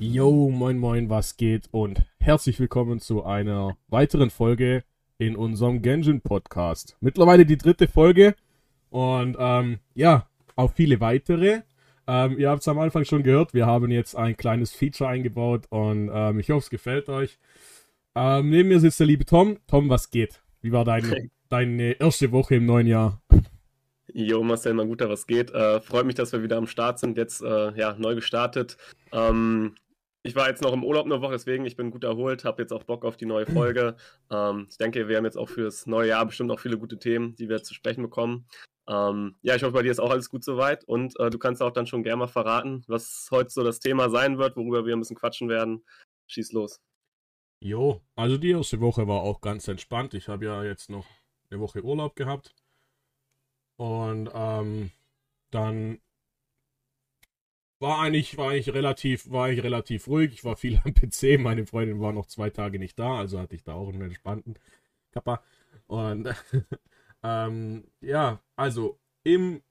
Yo, moin moin, was geht und herzlich willkommen zu einer weiteren Folge in unserem Genshin Podcast. Mittlerweile die dritte Folge und ähm, ja, auch viele weitere. Ähm, ihr habt es am Anfang schon gehört, wir haben jetzt ein kleines Feature eingebaut und ähm, ich hoffe, es gefällt euch. Ähm, neben mir sitzt der liebe Tom. Tom, was geht? Wie war dein, hey. deine erste Woche im neuen Jahr? Jo, Marcel, mal guter, was geht. Äh, freut mich, dass wir wieder am Start sind, jetzt äh, ja, neu gestartet. Ähm, ich war jetzt noch im Urlaub eine Woche, deswegen ich bin gut erholt, habe jetzt auch Bock auf die neue Folge. Ähm, ich denke, wir haben jetzt auch fürs neue Jahr bestimmt auch viele gute Themen, die wir zu sprechen bekommen. Ähm, ja, ich hoffe, bei dir ist auch alles gut soweit und äh, du kannst auch dann schon gerne mal verraten, was heute so das Thema sein wird, worüber wir ein bisschen quatschen werden. Schieß los. Jo, also die erste Woche war auch ganz entspannt. Ich habe ja jetzt noch eine Woche Urlaub gehabt. Und ähm, dann war eigentlich, war ich relativ, war ich relativ ruhig. Ich war viel am PC. Meine Freundin war noch zwei Tage nicht da, also hatte ich da auch einen entspannten Kappa. Und ähm, ja, also in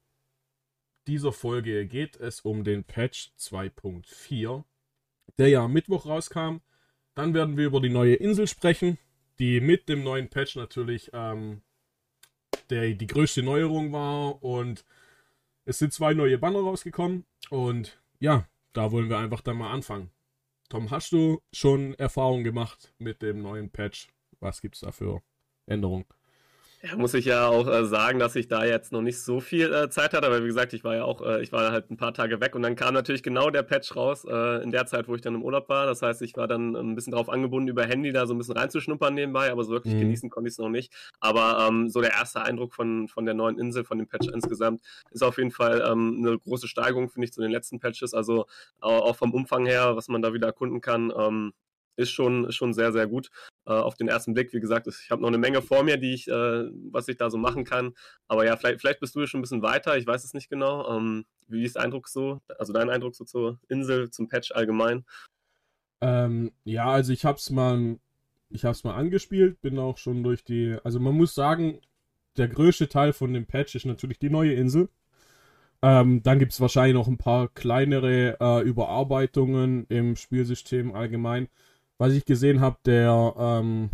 dieser Folge geht es um den Patch 2.4, der ja am Mittwoch rauskam. Dann werden wir über die neue Insel sprechen, die mit dem neuen Patch natürlich ähm, der die größte Neuerung war. Und es sind zwei neue Banner rausgekommen. Und ja, da wollen wir einfach dann mal anfangen. Tom, hast du schon Erfahrung gemacht mit dem neuen Patch? Was gibt es da für Änderungen? Ja, muss ich ja auch äh, sagen, dass ich da jetzt noch nicht so viel äh, Zeit hatte, aber wie gesagt, ich war ja auch, äh, ich war halt ein paar Tage weg und dann kam natürlich genau der Patch raus äh, in der Zeit, wo ich dann im Urlaub war. Das heißt, ich war dann ein bisschen darauf angebunden, über Handy da so ein bisschen reinzuschnuppern nebenbei, aber so wirklich mhm. genießen konnte ich es noch nicht. Aber ähm, so der erste Eindruck von, von der neuen Insel, von dem Patch insgesamt, ist auf jeden Fall ähm, eine große Steigerung, finde ich, zu den letzten Patches. Also auch vom Umfang her, was man da wieder erkunden kann, ähm, ist schon, schon sehr, sehr gut äh, auf den ersten Blick. Wie gesagt, ich habe noch eine Menge vor mir, die ich, äh, was ich da so machen kann. Aber ja, vielleicht, vielleicht bist du schon ein bisschen weiter, ich weiß es nicht genau. Ähm, wie ist Eindruck so, also dein Eindruck so zur Insel, zum Patch allgemein? Ähm, ja, also ich habe es mal, ich habe es mal angespielt, bin auch schon durch die, also man muss sagen, der größte Teil von dem Patch ist natürlich die neue Insel. Ähm, dann gibt es wahrscheinlich noch ein paar kleinere äh, Überarbeitungen im Spielsystem allgemein was ich gesehen habe, der ähm,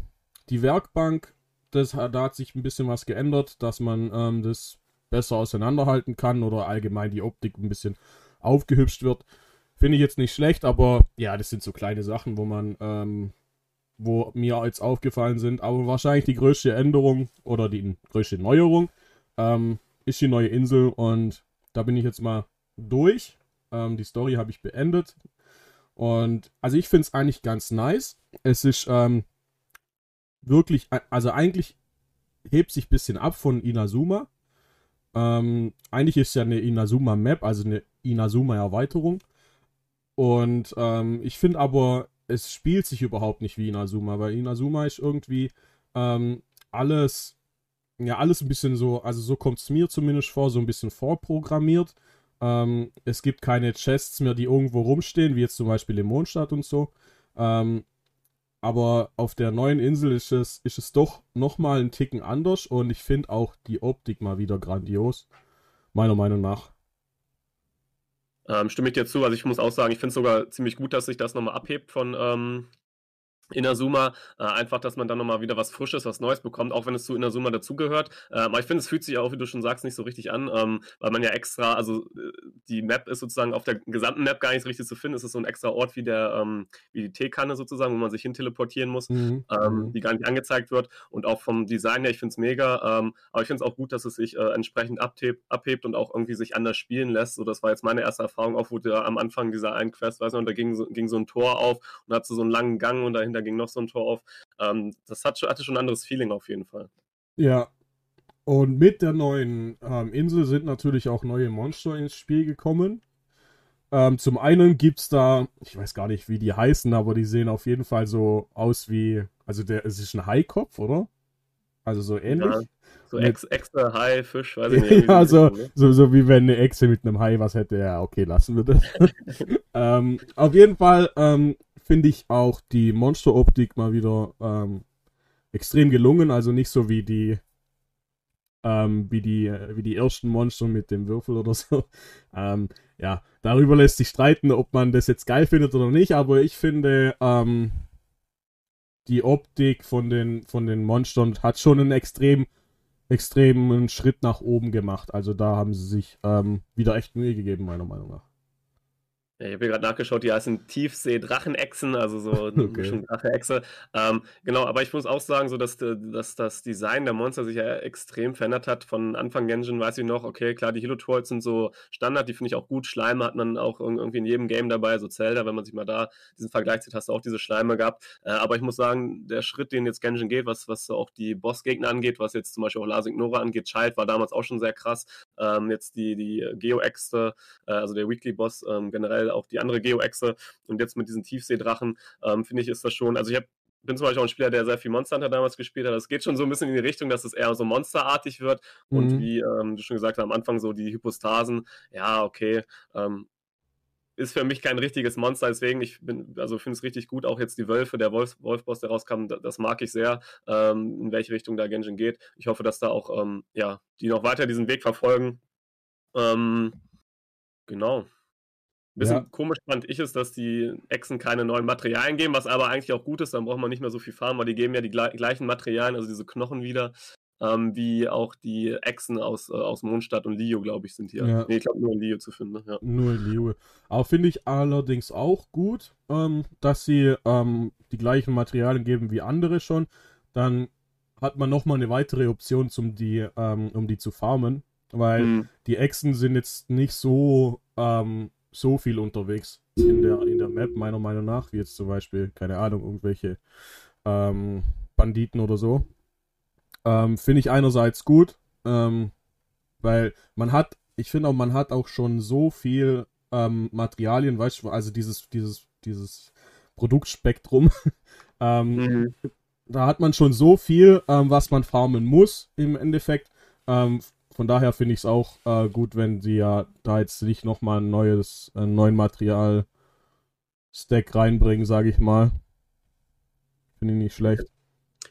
die Werkbank, das, da hat sich ein bisschen was geändert, dass man ähm, das besser auseinanderhalten kann oder allgemein die Optik ein bisschen aufgehübscht wird. Finde ich jetzt nicht schlecht, aber ja, das sind so kleine Sachen, wo man, ähm, wo mir jetzt aufgefallen sind. Aber wahrscheinlich die größte Änderung oder die größte Neuerung ähm, ist die neue Insel und da bin ich jetzt mal durch. Ähm, die Story habe ich beendet. Und also ich finde es eigentlich ganz nice. Es ist ähm, wirklich, also eigentlich hebt sich ein bisschen ab von Inazuma. Ähm, eigentlich ist ja eine Inazuma-Map, also eine Inazuma-Erweiterung. Und ähm, ich finde aber, es spielt sich überhaupt nicht wie Inazuma, weil Inazuma ist irgendwie ähm, alles, ja, alles ein bisschen so, also so kommt es mir zumindest vor, so ein bisschen vorprogrammiert. Ähm, es gibt keine Chests mehr, die irgendwo rumstehen, wie jetzt zum Beispiel im Mondstadt und so. Ähm, aber auf der neuen Insel ist es, ist es doch nochmal einen Ticken anders und ich finde auch die Optik mal wieder grandios. Meiner Meinung nach. Ähm, stimme ich dir zu. Also ich muss auch sagen, ich finde es sogar ziemlich gut, dass sich das nochmal abhebt von ähm, Inazuma, äh, einfach, dass man dann nochmal wieder was Frisches, was Neues bekommt, auch wenn es zu Inazuma dazugehört. Äh, aber ich finde, es fühlt sich auch, wie du schon sagst, nicht so richtig an, ähm, weil man ja extra, also äh, die Map ist sozusagen auf der gesamten Map gar nicht richtig zu finden. Es ist so ein extra Ort wie der, ähm, wie die Teekanne sozusagen, wo man sich hin teleportieren muss, mhm. ähm, mhm. die gar nicht angezeigt wird. Und auch vom Design her, ich finde es mega, ähm, aber ich finde es auch gut, dass es sich äh, entsprechend abhebt, abhebt und auch irgendwie sich anders spielen lässt. So, das war jetzt meine erste Erfahrung, auch wo der am Anfang dieser einen Quest, weiß nicht, da ging so, ging so ein Tor auf und hat so einen langen Gang und dahinter da ging noch so ein Tor auf. Ähm, das hat, hatte schon ein anderes Feeling auf jeden Fall. Ja. Und mit der neuen ähm, Insel sind natürlich auch neue Monster ins Spiel gekommen. Ähm, zum einen gibt es da, ich weiß gar nicht, wie die heißen, aber die sehen auf jeden Fall so aus wie, also der, es ist ein Haikopf, oder? Also so ähnlich. Ja, so Ex extra Hai, Fisch, weiß ich nicht. ja, so, so, so wie wenn eine Echse mit einem Hai was hätte. Ja, okay, lassen wir das. ähm, auf jeden Fall ähm, finde ich auch die Monsteroptik mal wieder ähm, extrem gelungen. Also nicht so wie die ähm, wie, die, wie die ersten Monster mit dem Würfel oder so. Ähm, ja, darüber lässt sich streiten, ob man das jetzt geil findet oder nicht, aber ich finde, ähm, die Optik von den, von den Monstern hat schon einen extrem, extremen Schritt nach oben gemacht. Also da haben sie sich ähm, wieder echt Mühe gegeben, meiner Meinung nach. Ja, ich habe hier gerade nachgeschaut, die heißen Tiefsee-Drachenechsen, also so eine okay. Mischung Drache-Echse. Ähm, genau, aber ich muss auch sagen, so dass, dass das Design der Monster sich ja extrem verändert hat. Von Anfang Genshin weiß ich noch, okay, klar, die Hilo-Trolls sind so Standard, die finde ich auch gut. Schleime hat man auch irgendwie in jedem Game dabei, so Zelda, wenn man sich mal da diesen Vergleich sieht, hast du auch diese Schleime gehabt. Äh, aber ich muss sagen, der Schritt, den jetzt Genshin geht, was, was auch die Bossgegner angeht, was jetzt zum Beispiel auch Lasik Nora angeht, Child war damals auch schon sehr krass. Ähm, jetzt die, die Geo-Äxte, äh, also der Weekly-Boss ähm, generell generell auch die andere Geo-Echse und jetzt mit diesen Tiefseedrachen, ähm, finde ich, ist das schon, also ich habe bin zum Beispiel auch ein Spieler, der sehr viel Monster Hunter damals gespielt hat. Es geht schon so ein bisschen in die Richtung, dass es eher so monsterartig wird. Mhm. Und wie ähm, du schon gesagt hast, am Anfang so die Hypostasen, ja, okay, ähm, ist für mich kein richtiges Monster, deswegen ich bin, also finde es richtig gut, auch jetzt die Wölfe, der Wolf, Wolfboss, der rauskam, das mag ich sehr, ähm, in welche Richtung da Genshin geht. Ich hoffe, dass da auch, ähm, ja, die noch weiter diesen Weg verfolgen. Ähm, genau. Ein bisschen ja. komisch fand ich es, dass die Echsen keine neuen Materialien geben, was aber eigentlich auch gut ist, dann braucht man nicht mehr so viel farmen, weil die geben ja die gleichen Materialien, also diese Knochen wieder, ähm, wie auch die Echsen aus, äh, aus Mondstadt und Lio, glaube ich, sind hier. Ja. Nee, ich glaube nur in Lio zu finden. Ja. Nur in Lio. Aber finde ich allerdings auch gut, ähm, dass sie ähm, die gleichen Materialien geben wie andere schon. Dann hat man nochmal eine weitere Option, um die, ähm, um die zu farmen. Weil mhm. die Echsen sind jetzt nicht so ähm, so viel unterwegs in der, in der Map, meiner Meinung nach, wie jetzt zum Beispiel, keine Ahnung, irgendwelche ähm, Banditen oder so. Ähm, finde ich einerseits gut, ähm, weil man hat, ich finde auch, man hat auch schon so viel ähm, Materialien, weißt du, also dieses, dieses, dieses Produktspektrum. Ähm, mhm. Da hat man schon so viel, ähm, was man farmen muss im Endeffekt. Von daher finde ich es auch äh, gut, wenn sie ja da jetzt nicht nochmal ein neues, ein neuen Material-Stack reinbringen, sage ich mal. Finde ich nicht schlecht.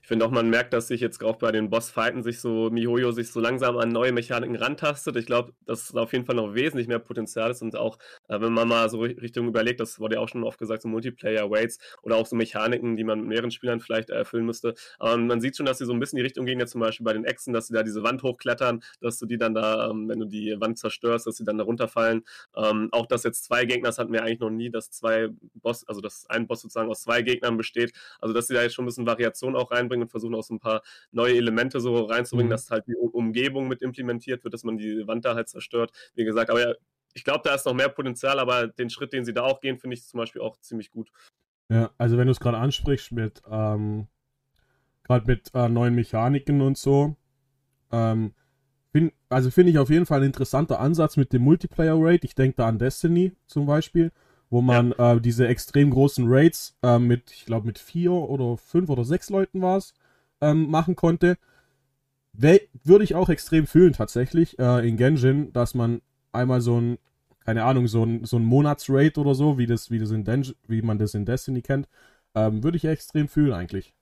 Ich finde auch, man merkt, dass sich jetzt auch bei den Bossfighten sich so, Mihoyo sich so langsam an neue Mechaniken rantastet. Ich glaube, dass da auf jeden Fall noch wesentlich mehr Potenzial ist und auch, äh, wenn man mal so Richtung überlegt, das wurde ja auch schon oft gesagt, so Multiplayer-Waits oder auch so Mechaniken, die man mit mehreren Spielern vielleicht erfüllen müsste. Aber man sieht schon, dass sie so ein bisschen die Richtung gehen, jetzt zum Beispiel bei den Echsen, dass sie da diese Wand hochklettern, dass du die dann da, ähm, wenn du die Wand zerstörst, dass sie dann da runterfallen. Ähm, auch, dass jetzt zwei Gegner, das hatten wir eigentlich noch nie, dass zwei Boss, also dass ein Boss sozusagen aus zwei Gegnern besteht. Also, dass sie da jetzt schon ein bisschen Variation auch reinbringen reinbringen und versuchen auch so ein paar neue Elemente so reinzubringen, mhm. dass halt die Umgebung mit implementiert wird, dass man die Wand da halt zerstört. Wie gesagt, aber ja, ich glaube, da ist noch mehr Potenzial, aber den Schritt, den sie da auch gehen, finde ich zum Beispiel auch ziemlich gut. Ja, also wenn du es gerade ansprichst mit, ähm, gerade mit äh, neuen Mechaniken und so, ähm, find, also finde ich auf jeden Fall ein interessanter Ansatz mit dem Multiplayer-Rate. Ich denke da an Destiny zum Beispiel wo man ja. äh, diese extrem großen Raids äh, mit, ich glaube, mit vier oder fünf oder sechs Leuten war es, ähm, machen konnte. Würde ich auch extrem fühlen, tatsächlich, äh, in Genshin, dass man einmal so ein, keine Ahnung, so ein, so ein Monatsraid oder so, wie, das, wie, das in Den wie man das in Destiny kennt, ähm, würde ich extrem fühlen, eigentlich.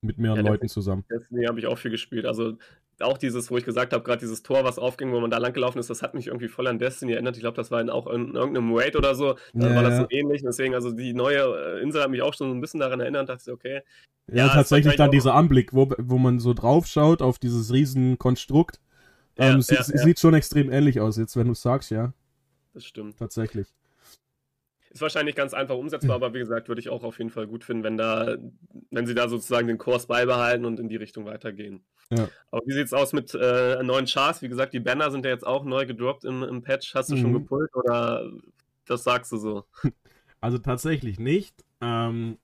Mit mehreren ja, Leuten zusammen. Destiny habe ich auch viel gespielt. Also auch dieses, wo ich gesagt habe, gerade dieses Tor, was aufging, wo man da lang gelaufen ist, das hat mich irgendwie voll an Destiny erinnert. Ich glaube, das war in, auch in irgendeinem Raid oder so. Da ja, war das so ähnlich. Deswegen, also die neue äh, Insel hat mich auch schon ein bisschen daran erinnert. Dachte ich, okay. Ja, ja tatsächlich dann dieser Anblick, wo, wo man so drauf schaut auf dieses riesen Konstrukt. Ja, ähm, sieht, sieht schon extrem ähnlich aus, jetzt wenn du sagst, ja. Das stimmt. Tatsächlich. Ist wahrscheinlich ganz einfach umsetzbar, aber wie gesagt, würde ich auch auf jeden Fall gut finden, wenn da, wenn sie da sozusagen den Kurs beibehalten und in die Richtung weitergehen. Ja. Aber wie sieht es aus mit äh, neuen Chars? Wie gesagt, die Banner sind ja jetzt auch neu gedroppt im, im Patch. Hast du mhm. schon gepult oder das sagst du so? Also tatsächlich nicht. Ähm,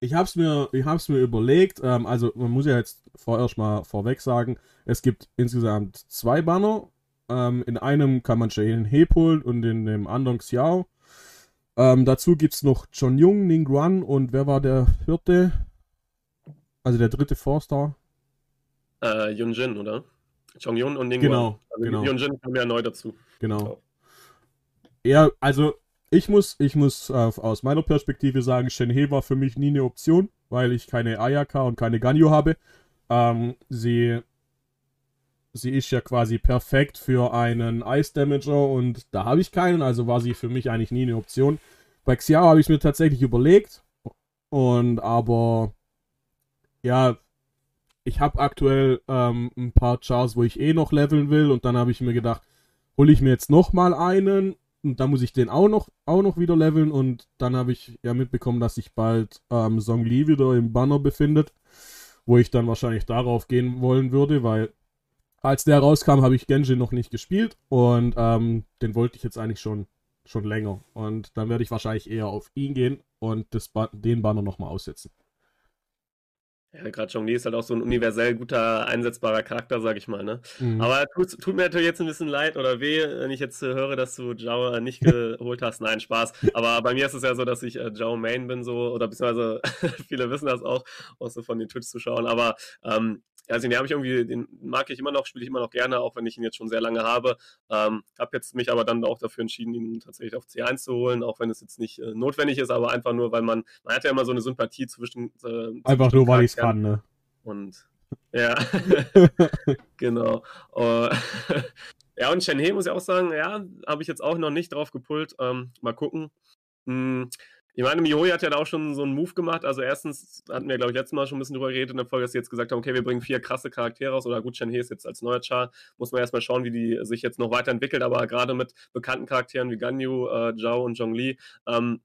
ich habe es mir, mir überlegt. Ähm, also man muss ja jetzt vorerst mal vorweg sagen, es gibt insgesamt zwei Banner. Ähm, in einem kann man Jane He pullen und in dem anderen Xiao. Ähm, dazu gibt es noch John Jung, Ning Guan und wer war der vierte? Also der dritte Four-Star? Äh, Yunjin, oder? Chong Yun und Ning Genau, also genau. Yunjin kam ja neu dazu. Genau. Ja, also ich muss, ich muss äh, aus meiner Perspektive sagen, Shenhe war für mich nie eine Option, weil ich keine Ayaka und keine Ganyu habe. Ähm, sie sie ist ja quasi perfekt für einen Ice Damager und da habe ich keinen, also war sie für mich eigentlich nie eine Option. Bei Xiao habe ich mir tatsächlich überlegt und aber ja, ich habe aktuell ähm, ein paar Chars, wo ich eh noch leveln will und dann habe ich mir gedacht, hole ich mir jetzt noch mal einen und dann muss ich den auch noch, auch noch wieder leveln und dann habe ich ja mitbekommen, dass sich bald ähm, Song Li wieder im Banner befindet, wo ich dann wahrscheinlich darauf gehen wollen würde, weil als der rauskam, habe ich Genji noch nicht gespielt und ähm, den wollte ich jetzt eigentlich schon, schon länger und dann werde ich wahrscheinlich eher auf ihn gehen und das ba den Banner nochmal aussetzen. Ja, gerade Zhongli ist halt auch so ein universell guter, einsetzbarer Charakter, sag ich mal, ne? Mhm. Aber tut, tut, mir natürlich jetzt ein bisschen leid oder weh, wenn ich jetzt äh, höre, dass du Zhao nicht geholt hast. Nein, Spaß. Aber bei mir ist es ja so, dass ich äh, Zhao Main bin, so, oder beziehungsweise viele wissen das auch, auch so von den Twitch-Zuschauern. Aber ähm, also den habe ich irgendwie, den mag ich immer noch, spiele ich immer noch gerne, auch wenn ich ihn jetzt schon sehr lange habe. Ähm, habe jetzt mich aber dann auch dafür entschieden, ihn tatsächlich auf C1 zu holen, auch wenn es jetzt nicht äh, notwendig ist, aber einfach nur, weil man, man hat ja immer so eine Sympathie zwischen. Äh, einfach nur, weil ich es kann, ne? Und ja, genau. Uh, ja, und Shenhe muss ich auch sagen, ja, habe ich jetzt auch noch nicht drauf gepult. Ähm, mal gucken. Hm, ich meine, Mihoi hat ja da auch schon so einen Move gemacht. Also erstens hatten wir, glaube ich, letztes Mal schon ein bisschen drüber geredet in der Folge, dass sie jetzt gesagt haben, okay, wir bringen vier krasse Charaktere raus. Oder gut, Shenhe ist jetzt als neuer Char. Muss man erstmal schauen, wie die sich jetzt noch weiterentwickelt. Aber gerade mit bekannten Charakteren wie Ganyu, äh, Zhao und Zhongli, ähm,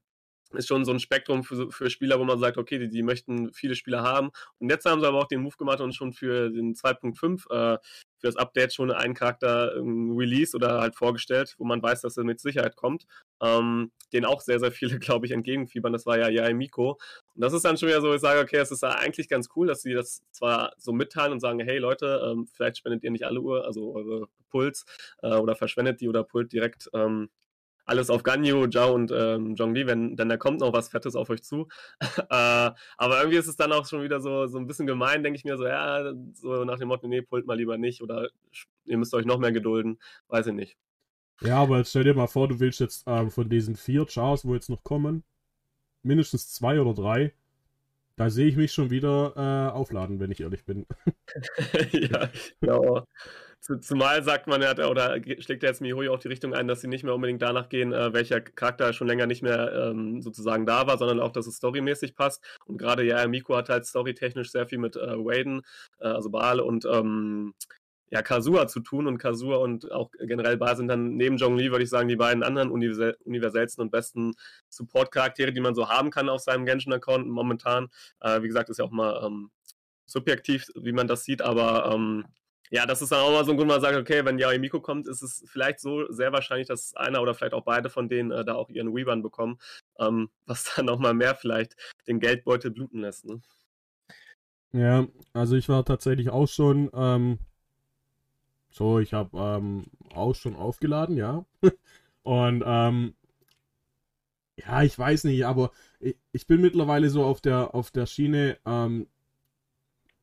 ist schon so ein Spektrum für, für Spieler, wo man sagt, okay, die, die, möchten viele Spieler haben. Und jetzt haben sie aber auch den Move gemacht und schon für den 2.5, äh, für das Update schon einen Charakter ähm, release oder halt vorgestellt, wo man weiß, dass er mit Sicherheit kommt. Ähm, den auch sehr, sehr viele, glaube ich, entgegenfiebern. Das war ja Yae Miko. Und das ist dann schon wieder so, ich sage, okay, es ist eigentlich ganz cool, dass sie das zwar so mitteilen und sagen, hey Leute, ähm, vielleicht spendet ihr nicht alle Uhr, also eure Puls, äh, oder verschwendet die oder pult direkt ähm, alles auf Ganyu, Zhao und ähm, Zhongli, wenn denn da kommt noch was Fettes auf euch zu. äh, aber irgendwie ist es dann auch schon wieder so, so ein bisschen gemein, denke ich mir so, ja, so nach dem Motto, nee, pult mal lieber nicht oder ihr müsst euch noch mehr gedulden, weiß ich nicht. Ja, aber stell dir mal vor, du willst jetzt ähm, von diesen vier Chars, wo jetzt noch kommen, mindestens zwei oder drei, da sehe ich mich schon wieder äh, aufladen, wenn ich ehrlich bin. ja, genau. Zumal sagt man ja, oder schlägt jetzt Mihoyo auch die Richtung ein, dass sie nicht mehr unbedingt danach gehen, äh, welcher Charakter schon länger nicht mehr ähm, sozusagen da war, sondern auch, dass es storymäßig passt. Und gerade ja, Miko hat halt storytechnisch sehr viel mit äh, Waden, äh, also Baal und ähm, ja, Kasua zu tun und Kasua und auch generell Baal sind dann neben Zhongli, würde ich sagen, die beiden anderen universell, universellsten und besten Support-Charaktere, die man so haben kann auf seinem Genshin-Account momentan. Äh, wie gesagt, ist ja auch mal ähm, subjektiv, wie man das sieht, aber ähm, ja, das ist dann auch mal so ein Grund, man sagt, okay, wenn Yaoi Miko kommt, ist es vielleicht so sehr wahrscheinlich, dass einer oder vielleicht auch beide von denen äh, da auch ihren Weavern bekommen, ähm, was dann noch mal mehr vielleicht den Geldbeutel bluten lässt. Ne? Ja, also ich war tatsächlich auch schon, ähm, so, ich habe ähm, auch schon aufgeladen, ja. Und ähm, ja, ich weiß nicht, aber ich, ich, bin mittlerweile so auf der, auf der Schiene, ähm,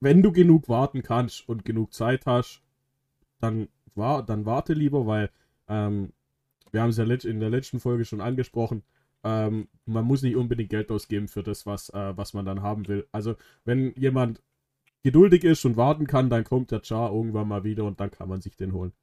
wenn du genug warten kannst und genug Zeit hast, dann, war, dann warte lieber, weil ähm, wir haben es ja in der letzten Folge schon angesprochen. Ähm, man muss nicht unbedingt Geld ausgeben für das, was, äh, was man dann haben will. Also, wenn jemand geduldig ist und warten kann, dann kommt der Char irgendwann mal wieder und dann kann man sich den holen.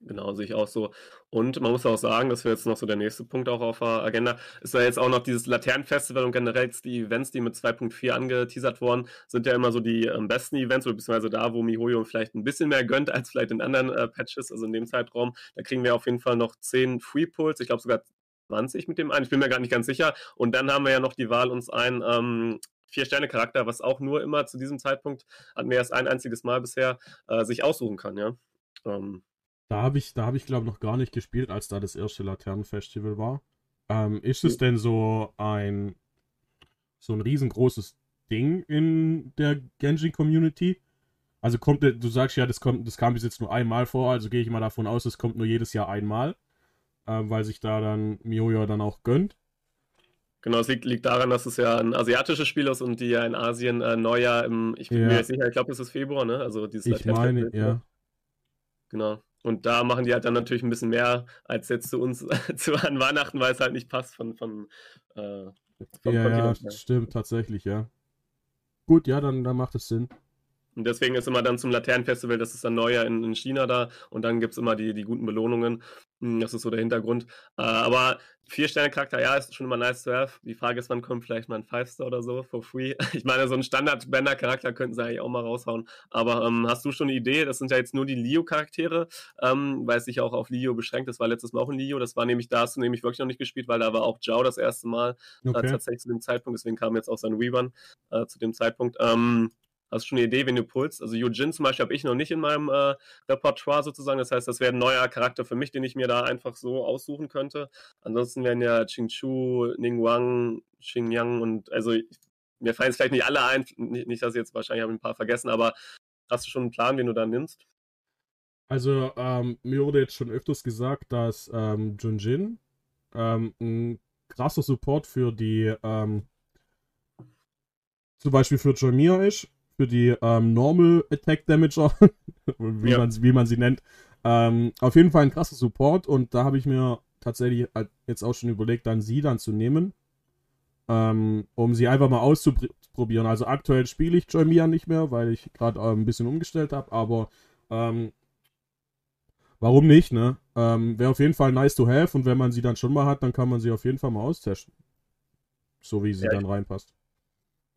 Genau, sehe ich auch so. Und man muss auch sagen, das wäre jetzt noch so der nächste Punkt auch auf der Agenda, ist ja jetzt auch noch dieses Laternenfestival und generell die Events, die mit 2.4 angeteasert wurden, sind ja immer so die ähm, besten Events, oder beziehungsweise da, wo MiHoYo vielleicht ein bisschen mehr gönnt als vielleicht in anderen äh, Patches, also in dem Zeitraum. Da kriegen wir auf jeden Fall noch 10 Free Pulls, ich glaube sogar 20 mit dem einen, ich bin mir gar nicht ganz sicher. Und dann haben wir ja noch die Wahl, uns ein ähm, Vier-Sterne-Charakter, was auch nur immer zu diesem Zeitpunkt, hatten wir erst ein einziges Mal bisher, äh, sich aussuchen kann, ja. Ähm, da habe ich, da habe ich glaube noch gar nicht gespielt, als da das erste Laternenfestival war. Ähm, ist es denn so ein so ein riesengroßes Ding in der Genshin Community? Also kommt, du sagst ja, das kommt, das kam bis jetzt nur einmal vor, also gehe ich mal davon aus, es kommt nur jedes Jahr einmal, äh, weil sich da dann MiHoYo dann auch gönnt. Genau, es liegt, liegt, daran, dass es ja ein asiatisches Spiel ist und die ja in Asien äh, Neujahr im, ich bin ja. mir jetzt sicher, ich glaube, es ist Februar, ne? Also dieses Ich meine, ja. Genau. Und da machen die halt dann natürlich ein bisschen mehr als jetzt zu uns zu an Weihnachten, weil es halt nicht passt von, von äh, ja, ja, stimmt, tatsächlich, ja. Gut, ja, dann, dann macht es Sinn. Und deswegen ist immer dann zum Laternenfestival, das ist dann neuer in, in China da und dann gibt es immer die, die guten Belohnungen. Hm, das ist so der Hintergrund. Äh, aber Vier-Sterne-Charakter, ja, ist schon immer nice to have. Die Frage ist, wann kommt vielleicht mal ein Five-Star oder so for free? Ich meine, so einen Standard-Bender-Charakter könnten sie eigentlich auch mal raushauen. Aber ähm, hast du schon eine Idee? Das sind ja jetzt nur die Leo-Charaktere, ähm, weil es sich auch auf Leo beschränkt. Das war letztes Mal auch ein Leo. Das war nämlich, da hast du nämlich wirklich noch nicht gespielt, weil da war auch Zhao das erste Mal äh, okay. äh, tatsächlich zu dem Zeitpunkt. Deswegen kam jetzt auch sein Weavern äh, zu dem Zeitpunkt. Ähm, Hast du schon eine Idee, wenn du pulst? Also Yujin zum Beispiel habe ich noch nicht in meinem äh, Repertoire sozusagen. Das heißt, das wäre ein neuer Charakter für mich, den ich mir da einfach so aussuchen könnte. Ansonsten wären ja Qingchu, Ningguang, Xingyang und also mir fallen jetzt vielleicht nicht alle ein. Nicht, nicht dass ich jetzt wahrscheinlich habe ein paar vergessen, aber hast du schon einen Plan, den du da nimmst? Also ähm, mir wurde jetzt schon öfters gesagt, dass ähm, Junjin ähm, ein krasser Support für die ähm, zum Beispiel für Jamir ist für die ähm, Normal Attack Damager, wie, ja. man, wie man sie nennt. Ähm, auf jeden Fall ein krasser Support und da habe ich mir tatsächlich halt jetzt auch schon überlegt, dann sie dann zu nehmen, ähm, um sie einfach mal auszuprobieren. Also aktuell spiele ich Joymia nicht mehr, weil ich gerade äh, ein bisschen umgestellt habe, aber ähm, warum nicht, ne? Ähm, Wäre auf jeden Fall nice to have und wenn man sie dann schon mal hat, dann kann man sie auf jeden Fall mal austesten. So wie sie ja, dann reinpasst.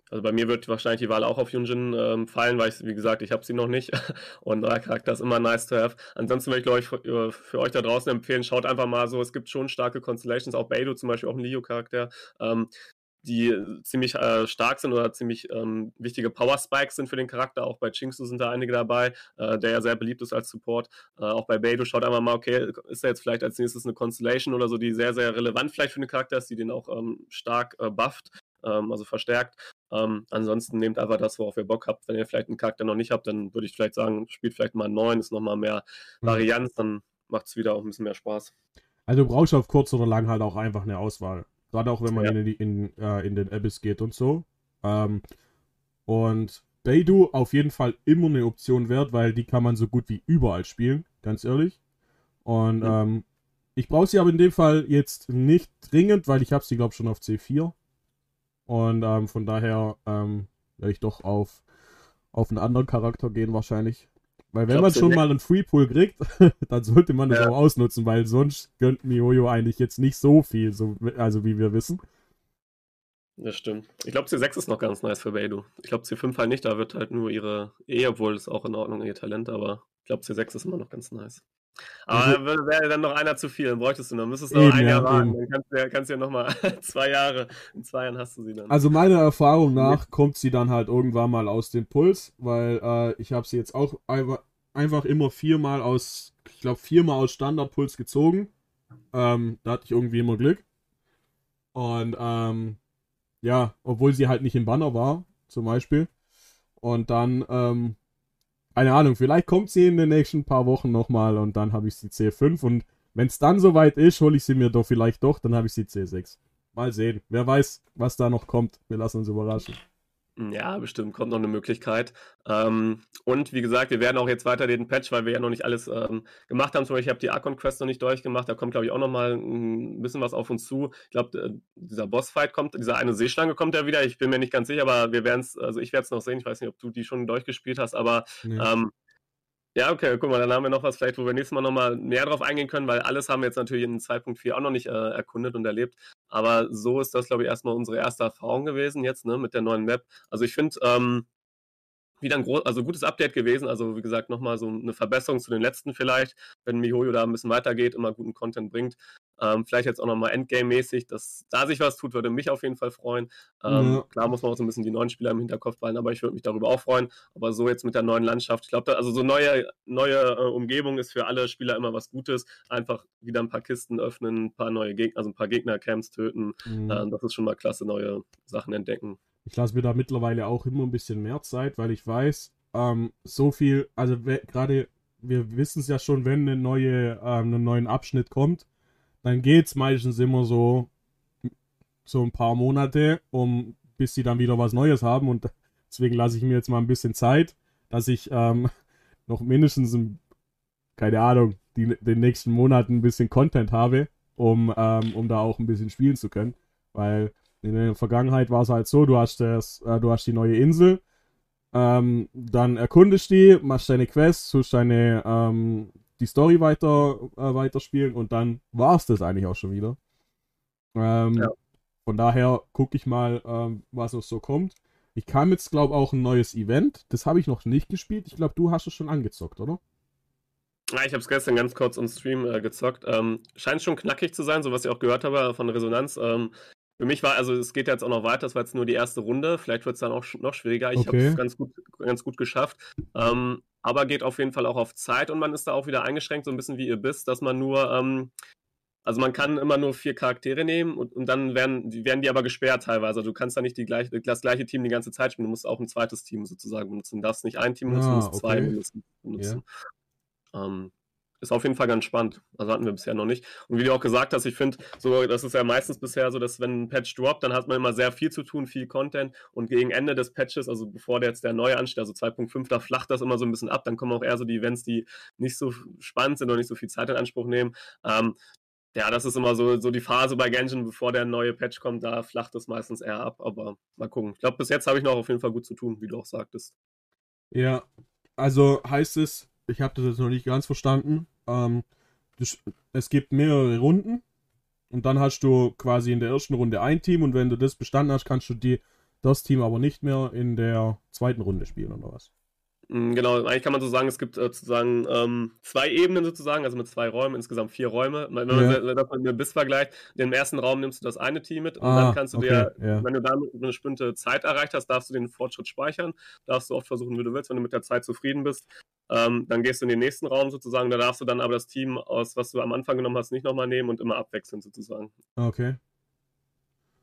Also bei mir wird wahrscheinlich die Wahl auch auf Yunjin ähm, fallen, weil ich, wie gesagt, ich habe sie noch nicht. Und neuer Charakter ist immer nice to have. Ansonsten würde ich, glaube ich, für, äh, für, euch da draußen empfehlen, schaut einfach mal so, es gibt schon starke Constellations, auch Beidou zum Beispiel, auch ein Leo-Charakter, ähm, die ziemlich äh, stark sind oder ziemlich ähm, wichtige Power-Spikes sind für den Charakter. Auch bei Chingsu sind da einige dabei, äh, der ja sehr beliebt ist als Support. Äh, auch bei Beidou schaut einfach mal, okay, ist da jetzt vielleicht als nächstes eine Constellation oder so, die sehr, sehr relevant vielleicht für den Charakter ist, die den auch ähm, stark äh, bufft ähm, also verstärkt. Ähm, ansonsten nehmt einfach das, worauf ihr Bock habt. Wenn ihr vielleicht einen Charakter noch nicht habt, dann würde ich vielleicht sagen, spielt vielleicht mal einen neuen, ist nochmal mehr mhm. Varianz, dann macht es wieder auch ein bisschen mehr Spaß. Also du brauchst auf kurz oder lang halt auch einfach eine Auswahl. Gerade auch wenn man ja. in, in, äh, in, den Abyss geht und so. Ähm, und Beidou auf jeden Fall immer eine Option wert, weil die kann man so gut wie überall spielen, ganz ehrlich. Und mhm. ähm, ich brauche sie aber in dem Fall jetzt nicht dringend, weil ich habe sie, glaube ich, schon auf C4. Und ähm, von daher ähm, werde ich doch auf, auf einen anderen Charakter gehen wahrscheinlich. Weil wenn man schon mal einen Free Pool kriegt, dann sollte man das ja. auch ausnutzen, weil sonst gönnt Miyoyo eigentlich jetzt nicht so viel, so, also wie wir wissen. Das stimmt. Ich glaube, C6 ist noch ganz nice für Beidou. Ich glaube, C5 halt nicht, da wird halt nur ihre E, obwohl es auch in Ordnung, ihr Talent, aber glaube, C6 ist immer noch ganz nice. Aber also, wäre dann noch einer zu viel, dann bräuchtest du noch. Müsstest du noch ein Jahr warten. Dann kannst du ja, kannst ja nochmal zwei Jahre, in zwei Jahren hast du sie dann. Also meiner Erfahrung nach ja. kommt sie dann halt irgendwann mal aus dem Puls, weil äh, ich habe sie jetzt auch einfach, einfach immer viermal aus, ich glaube viermal aus Standardpuls gezogen. Ähm, da hatte ich irgendwie immer Glück. Und ähm, ja, obwohl sie halt nicht im Banner war, zum Beispiel. Und dann ähm, keine Ahnung, vielleicht kommt sie in den nächsten paar Wochen nochmal und dann habe ich sie C5 und wenn es dann soweit ist, hole ich sie mir doch vielleicht doch, dann habe ich sie C6. Mal sehen. Wer weiß, was da noch kommt. Wir lassen uns überraschen. Ja, bestimmt kommt noch eine Möglichkeit. Ähm, und wie gesagt, wir werden auch jetzt weiter den Patch, weil wir ja noch nicht alles ähm, gemacht haben. Zum Beispiel, ich habe die Archon Quest noch nicht durchgemacht. Da kommt, glaube ich, auch noch mal ein bisschen was auf uns zu. Ich glaube, dieser Bossfight kommt, dieser eine Seeschlange kommt ja wieder. Ich bin mir nicht ganz sicher, aber wir werden es, also ich werde es noch sehen. Ich weiß nicht, ob du die schon durchgespielt hast, aber ja. ähm, ja, okay, guck mal, dann haben wir noch was vielleicht, wo wir nächstes Mal nochmal näher drauf eingehen können, weil alles haben wir jetzt natürlich in 2.4 auch noch nicht äh, erkundet und erlebt. Aber so ist das, glaube ich, erstmal unsere erste Erfahrung gewesen jetzt, ne, mit der neuen Map. Also ich finde, ähm, wieder ein groß, also gutes Update gewesen. Also wie gesagt, nochmal so eine Verbesserung zu den letzten vielleicht, wenn MiHoYo da ein bisschen weitergeht, immer guten Content bringt. Ähm, vielleicht jetzt auch nochmal Endgame-mäßig, dass da sich was tut, würde mich auf jeden Fall freuen. Ähm, ja. Klar muss man auch so ein bisschen die neuen Spieler im Hinterkopf behalten, aber ich würde mich darüber auch freuen. Aber so jetzt mit der neuen Landschaft, ich glaube, also so neue, neue äh, Umgebung ist für alle Spieler immer was Gutes. Einfach wieder ein paar Kisten öffnen, ein paar neue Gegner, also ein paar Gegner-Camps töten. Mhm. Ähm, das ist schon mal klasse, neue Sachen entdecken. Ich lasse mir da mittlerweile auch immer ein bisschen mehr Zeit, weil ich weiß, ähm, so viel, also gerade wir wissen es ja schon, wenn eine neue, ähm, einen neuen Abschnitt kommt, dann geht es meistens immer so, so ein paar Monate, um bis sie dann wieder was Neues haben. Und deswegen lasse ich mir jetzt mal ein bisschen Zeit, dass ich ähm, noch mindestens, ein, keine Ahnung, die, den nächsten Monaten ein bisschen Content habe, um, ähm, um da auch ein bisschen spielen zu können. Weil in der Vergangenheit war es halt so, du hast das, äh, du hast die neue Insel, Ähm, dann erkundest die, machst deine Quests, tust deine, ähm, die Story weiter, äh, weiterspielen und dann war es das eigentlich auch schon wieder. Ähm, ja. Von daher gucke ich mal, ähm, was noch so kommt. Ich kam jetzt, glaube auch ein neues Event. Das habe ich noch nicht gespielt. Ich glaube, du hast es schon angezockt, oder? Ja, ich habe es gestern ganz kurz im Stream äh, gezockt. Ähm, scheint schon knackig zu sein, so was ich auch gehört habe von Resonanz. Ähm, für mich war, also es geht jetzt auch noch weiter, das war jetzt nur die erste Runde. Vielleicht wird es dann auch noch schwieriger. Ich okay. habe es ganz gut, ganz gut geschafft. Ähm, aber geht auf jeden Fall auch auf Zeit und man ist da auch wieder eingeschränkt, so ein bisschen wie ihr bist, dass man nur ähm, also man kann immer nur vier Charaktere nehmen und, und dann werden die, werden die aber gesperrt teilweise. Also du kannst da nicht die gleiche, das gleiche Team die ganze Zeit spielen. Du musst auch ein zweites Team sozusagen benutzen. Du darfst nicht ein Team benutzen, ah, du musst okay. zwei benutzen. benutzen. Ähm, ist auf jeden Fall ganz spannend. Also hatten wir bisher noch nicht. Und wie du auch gesagt hast, ich finde, so, das ist ja meistens bisher so, dass wenn ein Patch droppt, dann hat man immer sehr viel zu tun, viel Content. Und gegen Ende des Patches, also bevor der jetzt der neue ansteht, also 2.5, da flacht das immer so ein bisschen ab. Dann kommen auch eher so die Events, die nicht so spannend sind und nicht so viel Zeit in Anspruch nehmen. Ähm, ja, das ist immer so, so die Phase bei Genshin, bevor der neue Patch kommt, da flacht es meistens eher ab, aber mal gucken. Ich glaube, bis jetzt habe ich noch auf jeden Fall gut zu tun, wie du auch sagtest. Ja, also heißt es, ich habe das jetzt noch nicht ganz verstanden, ähm, es gibt mehrere Runden und dann hast du quasi in der ersten Runde ein Team und wenn du das bestanden hast, kannst du die, das Team aber nicht mehr in der zweiten Runde spielen oder was? Mm, genau, eigentlich kann man so sagen, es gibt äh, sozusagen ähm, zwei Ebenen sozusagen, also mit zwei Räumen, insgesamt vier Räume. Wenn man ja. das mit Biss vergleicht, im ersten Raum nimmst du das eine Team mit und ah, dann kannst du okay, dir, ja. wenn du damit eine bestimmte Zeit erreicht hast, darfst du den Fortschritt speichern, darfst du oft versuchen, wie du willst, wenn du mit der Zeit zufrieden bist. Ähm, dann gehst du in den nächsten Raum sozusagen, da darfst du dann aber das Team aus, was du am Anfang genommen hast, nicht nochmal nehmen und immer abwechseln sozusagen. Okay.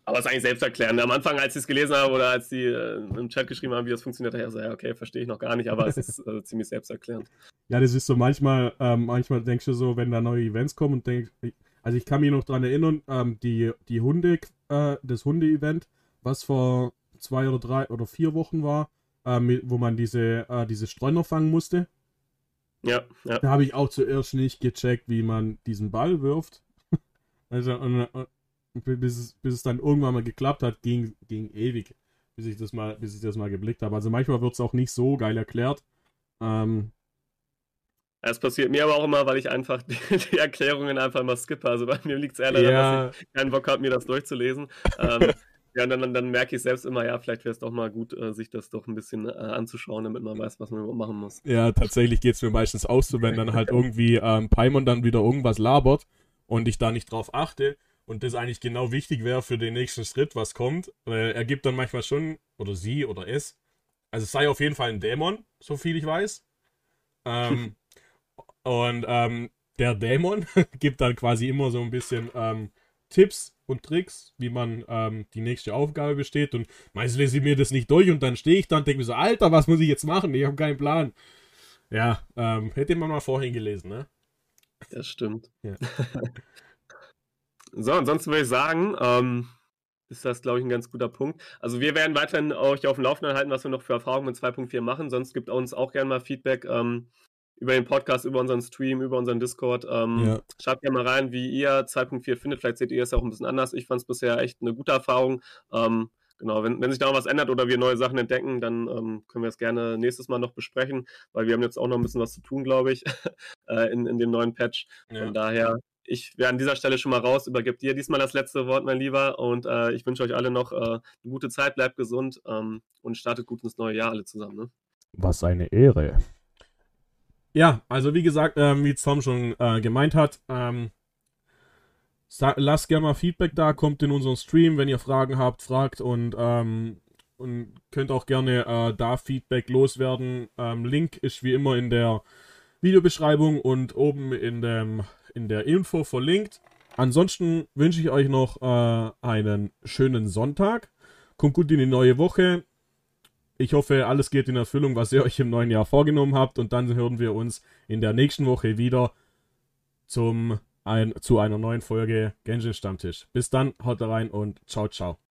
Aber es ist eigentlich selbsterklärend. Am Anfang, als ich es gelesen habe oder als die äh, im Chat geschrieben haben, wie das funktioniert, dachte ich so, ja, okay, verstehe ich noch gar nicht, aber es ist äh, ziemlich selbsterklärend. Ja, das ist so manchmal, ähm, manchmal denkst du so, wenn da neue Events kommen und denkst, also ich kann mich noch daran erinnern, ähm, die, die Hunde, äh, das Hunde-Event, was vor zwei oder drei oder vier Wochen war, äh, wo man diese, äh, diese Streuner fangen musste. Ja, ja. Da habe ich auch zuerst nicht gecheckt, wie man diesen Ball wirft. also, und, bis es, bis es dann irgendwann mal geklappt hat, ging, ging ewig, bis ich das mal, bis ich das mal geblickt habe. Also manchmal wird es auch nicht so geil erklärt. Ähm, es passiert mir aber auch immer, weil ich einfach die, Erklärungen einfach immer skippe. Also bei mir liegt es eher daran, ja. dass ich keinen Bock habe, mir das durchzulesen. ähm, ja, dann, dann merke ich selbst immer, ja, vielleicht wäre es doch mal gut, äh, sich das doch ein bisschen äh, anzuschauen, damit man weiß, was man überhaupt machen muss. Ja, tatsächlich geht es mir meistens aus, so wenn dann halt irgendwie ähm, Paimon dann wieder irgendwas labert und ich da nicht drauf achte, und das eigentlich genau wichtig wäre für den nächsten Schritt, was kommt. Er gibt dann manchmal schon, oder sie oder es, also es sei auf jeden Fall ein Dämon, so viel ich weiß. Ähm, und ähm, der Dämon gibt dann quasi immer so ein bisschen ähm, Tipps und Tricks, wie man ähm, die nächste Aufgabe besteht. Und meistens lese ich mir das nicht durch und dann stehe ich da und denke mir so, Alter, was muss ich jetzt machen? Ich habe keinen Plan. Ja, ähm, hätte man mal vorhin gelesen, ne? Das stimmt. Ja. So, ansonsten würde ich sagen, ähm, ist das, glaube ich, ein ganz guter Punkt. Also wir werden weiterhin euch auf dem Laufenden halten, was wir noch für Erfahrungen mit 2.4 machen. Sonst gibt uns auch gerne mal Feedback ähm, über den Podcast, über unseren Stream, über unseren Discord. Ähm, ja. Schreibt gerne mal rein, wie ihr 2.4 findet. Vielleicht seht ihr es ja auch ein bisschen anders. Ich fand es bisher echt eine gute Erfahrung. Ähm, genau, wenn, wenn sich da noch was ändert oder wir neue Sachen entdecken, dann ähm, können wir es gerne nächstes Mal noch besprechen, weil wir haben jetzt auch noch ein bisschen was zu tun, glaube ich, äh, in, in dem neuen Patch. Von ja. daher ich wäre an dieser Stelle schon mal raus, übergebe dir diesmal das letzte Wort, mein Lieber. Und äh, ich wünsche euch alle noch äh, eine gute Zeit, bleibt gesund ähm, und startet gut ins neue Jahr alle zusammen. Ne? Was eine Ehre. Ja, also wie gesagt, ähm, wie Tom schon äh, gemeint hat, ähm, lasst gerne mal Feedback da, kommt in unseren Stream, wenn ihr Fragen habt, fragt und, ähm, und könnt auch gerne äh, da Feedback loswerden. Ähm, Link ist wie immer in der Videobeschreibung und oben in dem in der Info verlinkt. Ansonsten wünsche ich euch noch äh, einen schönen Sonntag. Kommt gut in die neue Woche. Ich hoffe, alles geht in Erfüllung, was ihr euch im neuen Jahr vorgenommen habt. Und dann hören wir uns in der nächsten Woche wieder zum, ein, zu einer neuen Folge Genshin Stammtisch. Bis dann, haut rein und ciao, ciao.